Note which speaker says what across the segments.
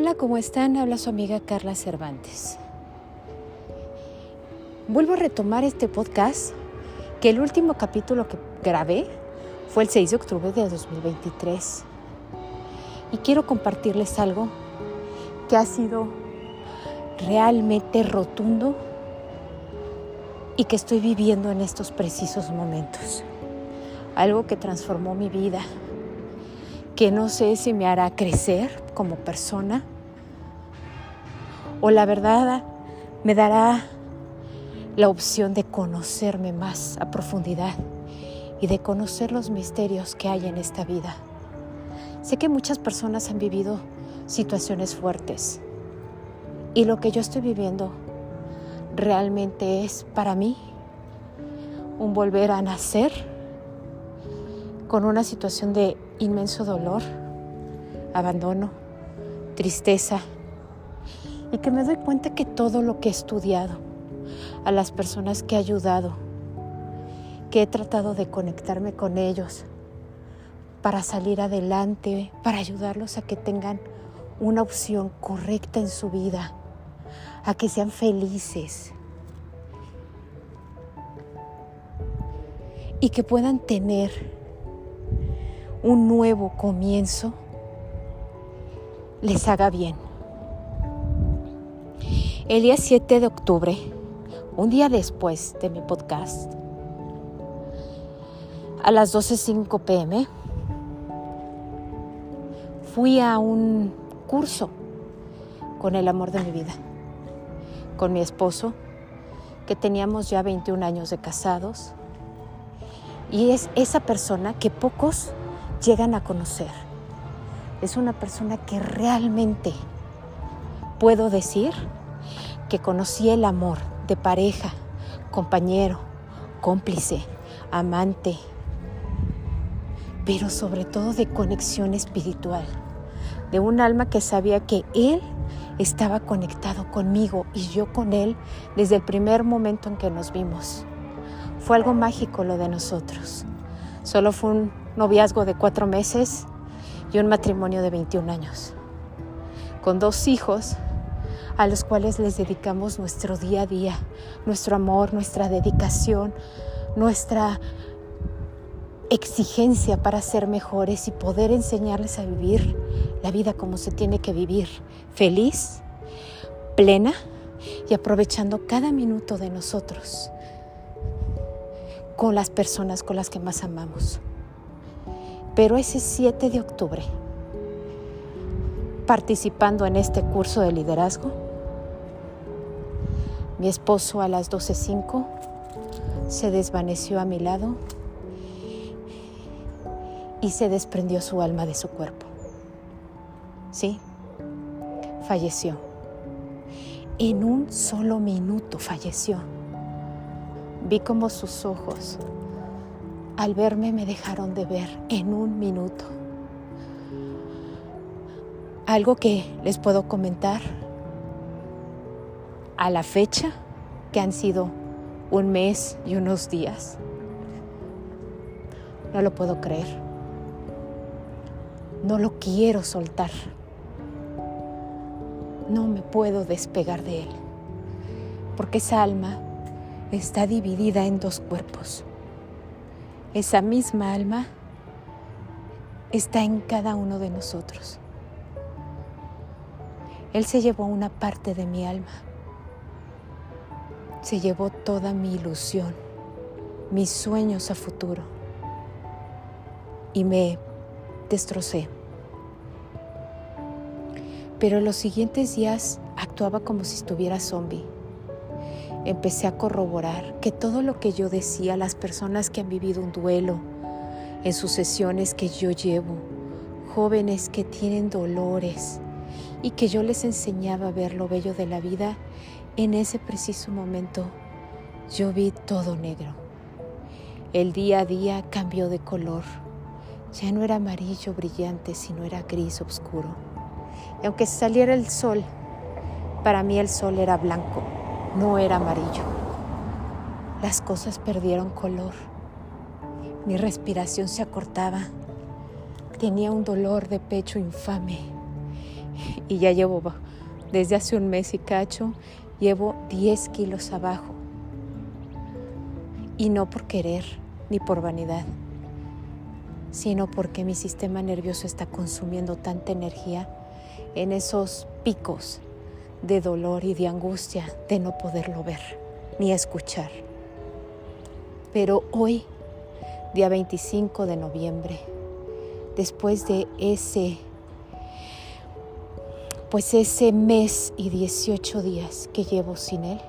Speaker 1: Hola, ¿cómo están? Habla su amiga Carla Cervantes. Vuelvo a retomar este podcast, que el último capítulo que grabé fue el 6 de octubre de 2023. Y quiero compartirles algo que ha sido realmente rotundo y que estoy viviendo en estos precisos momentos. Algo que transformó mi vida, que no sé si me hará crecer como persona o la verdad me dará la opción de conocerme más a profundidad y de conocer los misterios que hay en esta vida. Sé que muchas personas han vivido situaciones fuertes y lo que yo estoy viviendo realmente es para mí un volver a nacer con una situación de inmenso dolor, abandono, tristeza y que me doy cuenta que todo lo que he estudiado, a las personas que he ayudado, que he tratado de conectarme con ellos para salir adelante, para ayudarlos a que tengan una opción correcta en su vida, a que sean felices y que puedan tener un nuevo comienzo les haga bien. El día 7 de octubre, un día después de mi podcast, a las 12.05 pm, fui a un curso con el amor de mi vida, con mi esposo, que teníamos ya 21 años de casados, y es esa persona que pocos llegan a conocer es una persona que realmente puedo decir que conocí el amor de pareja, compañero, cómplice, amante, pero sobre todo de conexión espiritual, de un alma que sabía que Él estaba conectado conmigo y yo con Él desde el primer momento en que nos vimos. Fue algo mágico lo de nosotros. Solo fue un noviazgo de cuatro meses y un matrimonio de 21 años, con dos hijos a los cuales les dedicamos nuestro día a día, nuestro amor, nuestra dedicación, nuestra exigencia para ser mejores y poder enseñarles a vivir la vida como se tiene que vivir, feliz, plena y aprovechando cada minuto de nosotros con las personas con las que más amamos. Pero ese 7 de octubre, participando en este curso de liderazgo, mi esposo a las 12.05 se desvaneció a mi lado y se desprendió su alma de su cuerpo. Sí, falleció. En un solo minuto falleció. Vi como sus ojos al verme me dejaron de ver en un minuto. Algo que les puedo comentar a la fecha, que han sido un mes y unos días. No lo puedo creer. No lo quiero soltar. No me puedo despegar de él. Porque esa alma está dividida en dos cuerpos esa misma alma está en cada uno de nosotros. Él se llevó una parte de mi alma, se llevó toda mi ilusión, mis sueños a futuro y me destrocé. Pero los siguientes días actuaba como si estuviera zombie empecé a corroborar que todo lo que yo decía las personas que han vivido un duelo en sus sesiones que yo llevo, jóvenes que tienen dolores y que yo les enseñaba a ver lo bello de la vida, en ese preciso momento yo vi todo negro. El día a día cambió de color. Ya no era amarillo brillante, sino era gris oscuro. Y aunque saliera el sol, para mí el sol era blanco no era amarillo. Las cosas perdieron color. Mi respiración se acortaba. Tenía un dolor de pecho infame. y ya llevo desde hace un mes y cacho, llevo 10 kilos abajo. Y no por querer ni por vanidad, sino porque mi sistema nervioso está consumiendo tanta energía en esos picos de dolor y de angustia de no poderlo ver ni escuchar. Pero hoy, día 25 de noviembre, después de ese pues ese mes y 18 días que llevo sin Él,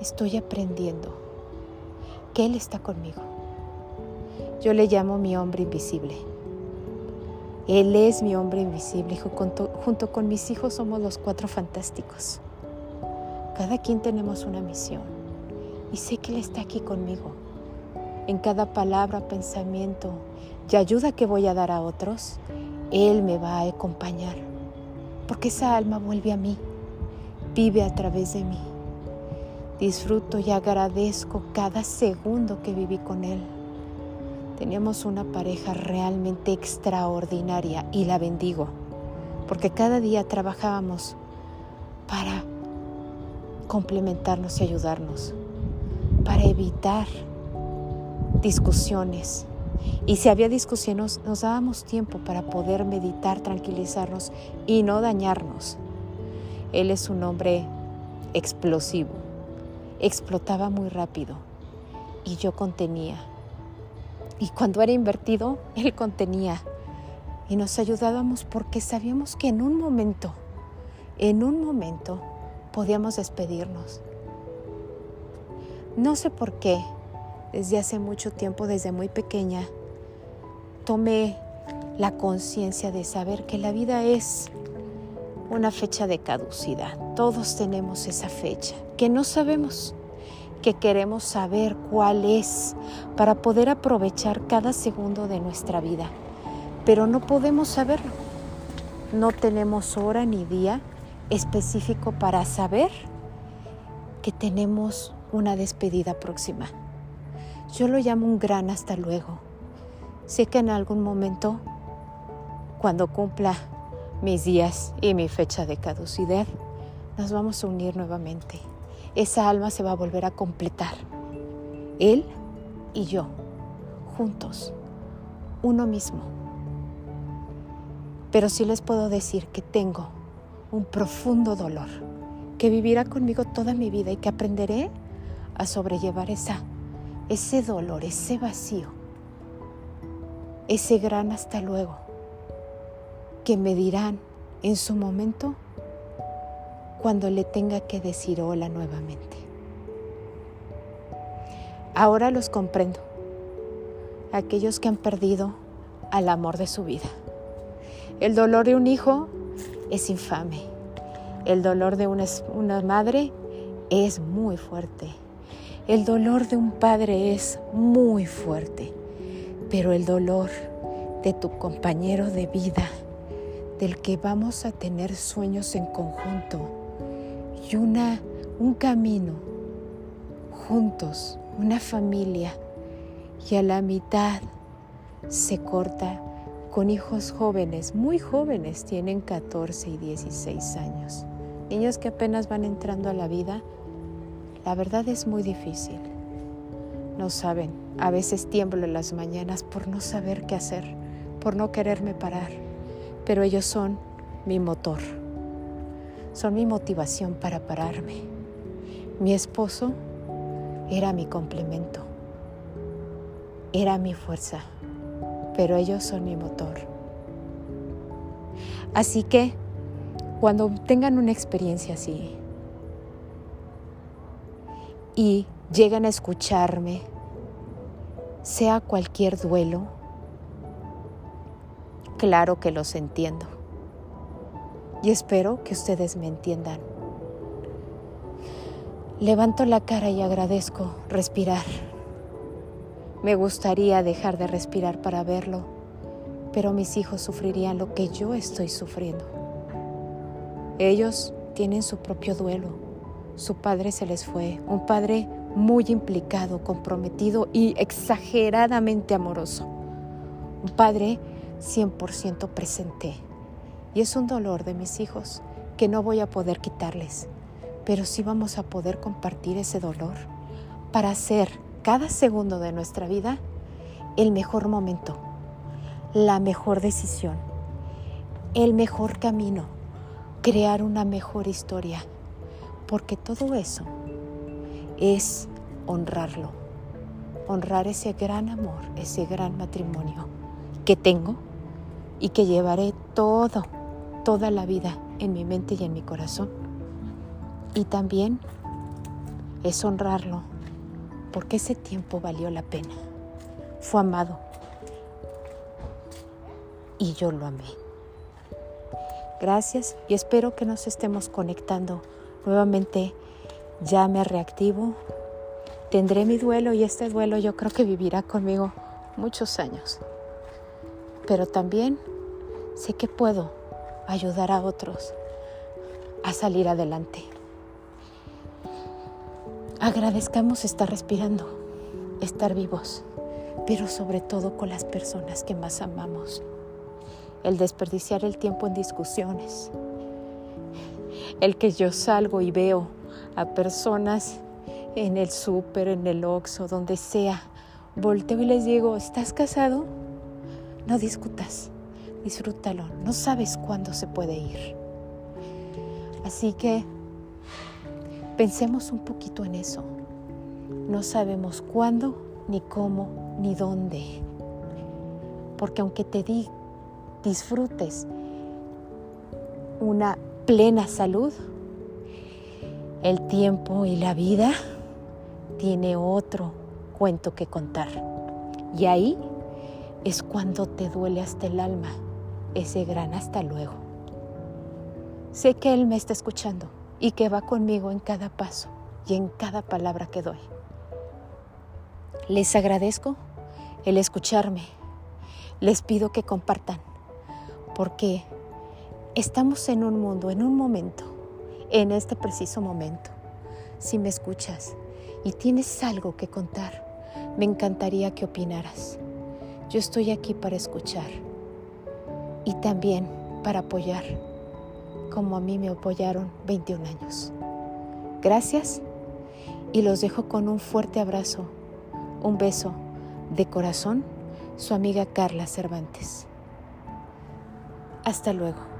Speaker 1: estoy aprendiendo que Él está conmigo. Yo le llamo mi hombre invisible. Él es mi hombre invisible. Junto, con mis hijos somos los cuatro fantásticos. Cada quien tenemos una misión y sé que Él está aquí conmigo. En cada palabra, pensamiento y ayuda que voy a dar a otros, Él me va a acompañar porque esa alma vuelve a mí, vive a través de mí. Disfruto y agradezco cada segundo que viví con él. Teníamos una pareja realmente extraordinaria y la bendigo, porque cada día trabajábamos para complementarnos y ayudarnos, para evitar discusiones, y si había discusiones, nos dábamos tiempo para poder meditar, tranquilizarnos y no dañarnos. Él es un hombre explosivo, explotaba muy rápido y yo contenía. Y cuando era invertido, él contenía. Y nos ayudábamos porque sabíamos que en un momento, en un momento, podíamos despedirnos. No sé por qué, desde hace mucho tiempo, desde muy pequeña, tomé la conciencia de saber que la vida es una fecha de caducidad. Todos tenemos esa fecha, que no sabemos, que queremos saber cuál es para poder aprovechar cada segundo de nuestra vida. Pero no podemos saberlo. No tenemos hora ni día específico para saber que tenemos una despedida próxima. Yo lo llamo un gran hasta luego. Sé que en algún momento, cuando cumpla mis días y mi fecha de caducidad, nos vamos a unir nuevamente. Esa alma se va a volver a completar. Él y yo, juntos, uno mismo. Pero sí les puedo decir que tengo un profundo dolor que vivirá conmigo toda mi vida y que aprenderé a sobrellevar esa ese dolor, ese vacío, ese gran hasta luego, que me dirán en su momento cuando le tenga que decir hola nuevamente. Ahora los comprendo, aquellos que han perdido al amor de su vida. El dolor de un hijo es infame, el dolor de una, una madre es muy fuerte el dolor de un padre es muy fuerte, pero el dolor de tu compañero de vida, del que vamos a tener sueños en conjunto y una, un camino juntos, una familia, y a la mitad se corta con hijos jóvenes, muy jóvenes, tienen 14 y 16 años, niños que apenas van entrando a la vida la verdad es muy difícil. No saben, a veces tiemblo en las mañanas por no saber qué hacer, por no quererme parar, pero ellos son mi motor, son mi motivación para pararme. Mi esposo era mi complemento, era mi fuerza, pero ellos son mi motor. Así que cuando tengan una experiencia así, y llegan a escucharme, sea cualquier duelo, claro que los entiendo. Y espero que ustedes me entiendan. Levanto la cara y agradezco respirar. Me gustaría dejar de respirar para verlo, pero mis hijos sufrirían lo que yo estoy sufriendo. Ellos tienen su propio duelo su padre se les fue, un padre muy implicado, comprometido y exageradamente amoroso. Un padre 100% presente Y es un dolor de mis hijos que no voy a poder quitarles, pero sí vamos a poder compartir ese dolor para hacer cada segundo de nuestra vida el mejor momento, la mejor decisión, el mejor camino, crear una mejor historia, porque todo eso es honrarlo, honrar ese gran amor, ese gran matrimonio que tengo y que llevaré todo, toda la vida en mi mente y en mi corazón. Y también es honrarlo, porque ese tiempo valió la pena. Fue amado y yo lo amé. Gracias y espero que nos estemos conectando nuevamente. Ya me reactivo. Tendré mi duelo y este duelo yo creo que vivirá conmigo muchos años. Pero también sé que puedo ayudar a otros a salir adelante. Agradezcamos estar respirando, estar vivos, pero sobre todo con las personas que más amamos. El desperdiciar el tiempo en discusiones. El que yo salgo y veo a personas en el súper, en el oxo, donde sea. Volteo y les digo, ¿estás casado? No discutas disfrútalo, no sabes cuándo se puede ir. Así que pensemos un poquito en eso. No sabemos cuándo, ni cómo, ni dónde. Porque aunque te di, disfrutes una plena salud, el tiempo y la vida tiene otro cuento que contar. Y ahí es cuando te duele hasta el alma ese gran hasta luego. Sé que Él me está escuchando y que va conmigo en cada paso y en cada palabra que doy. Les agradezco el escucharme. Les pido que compartan, porque estamos en un mundo, en un momento, en este preciso momento. Si me escuchas y tienes algo que contar, me encantaría que opinaras. Yo estoy aquí para escuchar y también para apoyar, como a mí me apoyaron 21 años. Gracias y los dejo con un fuerte abrazo, un beso de corazón, su amiga Carla Cervantes. Hasta luego.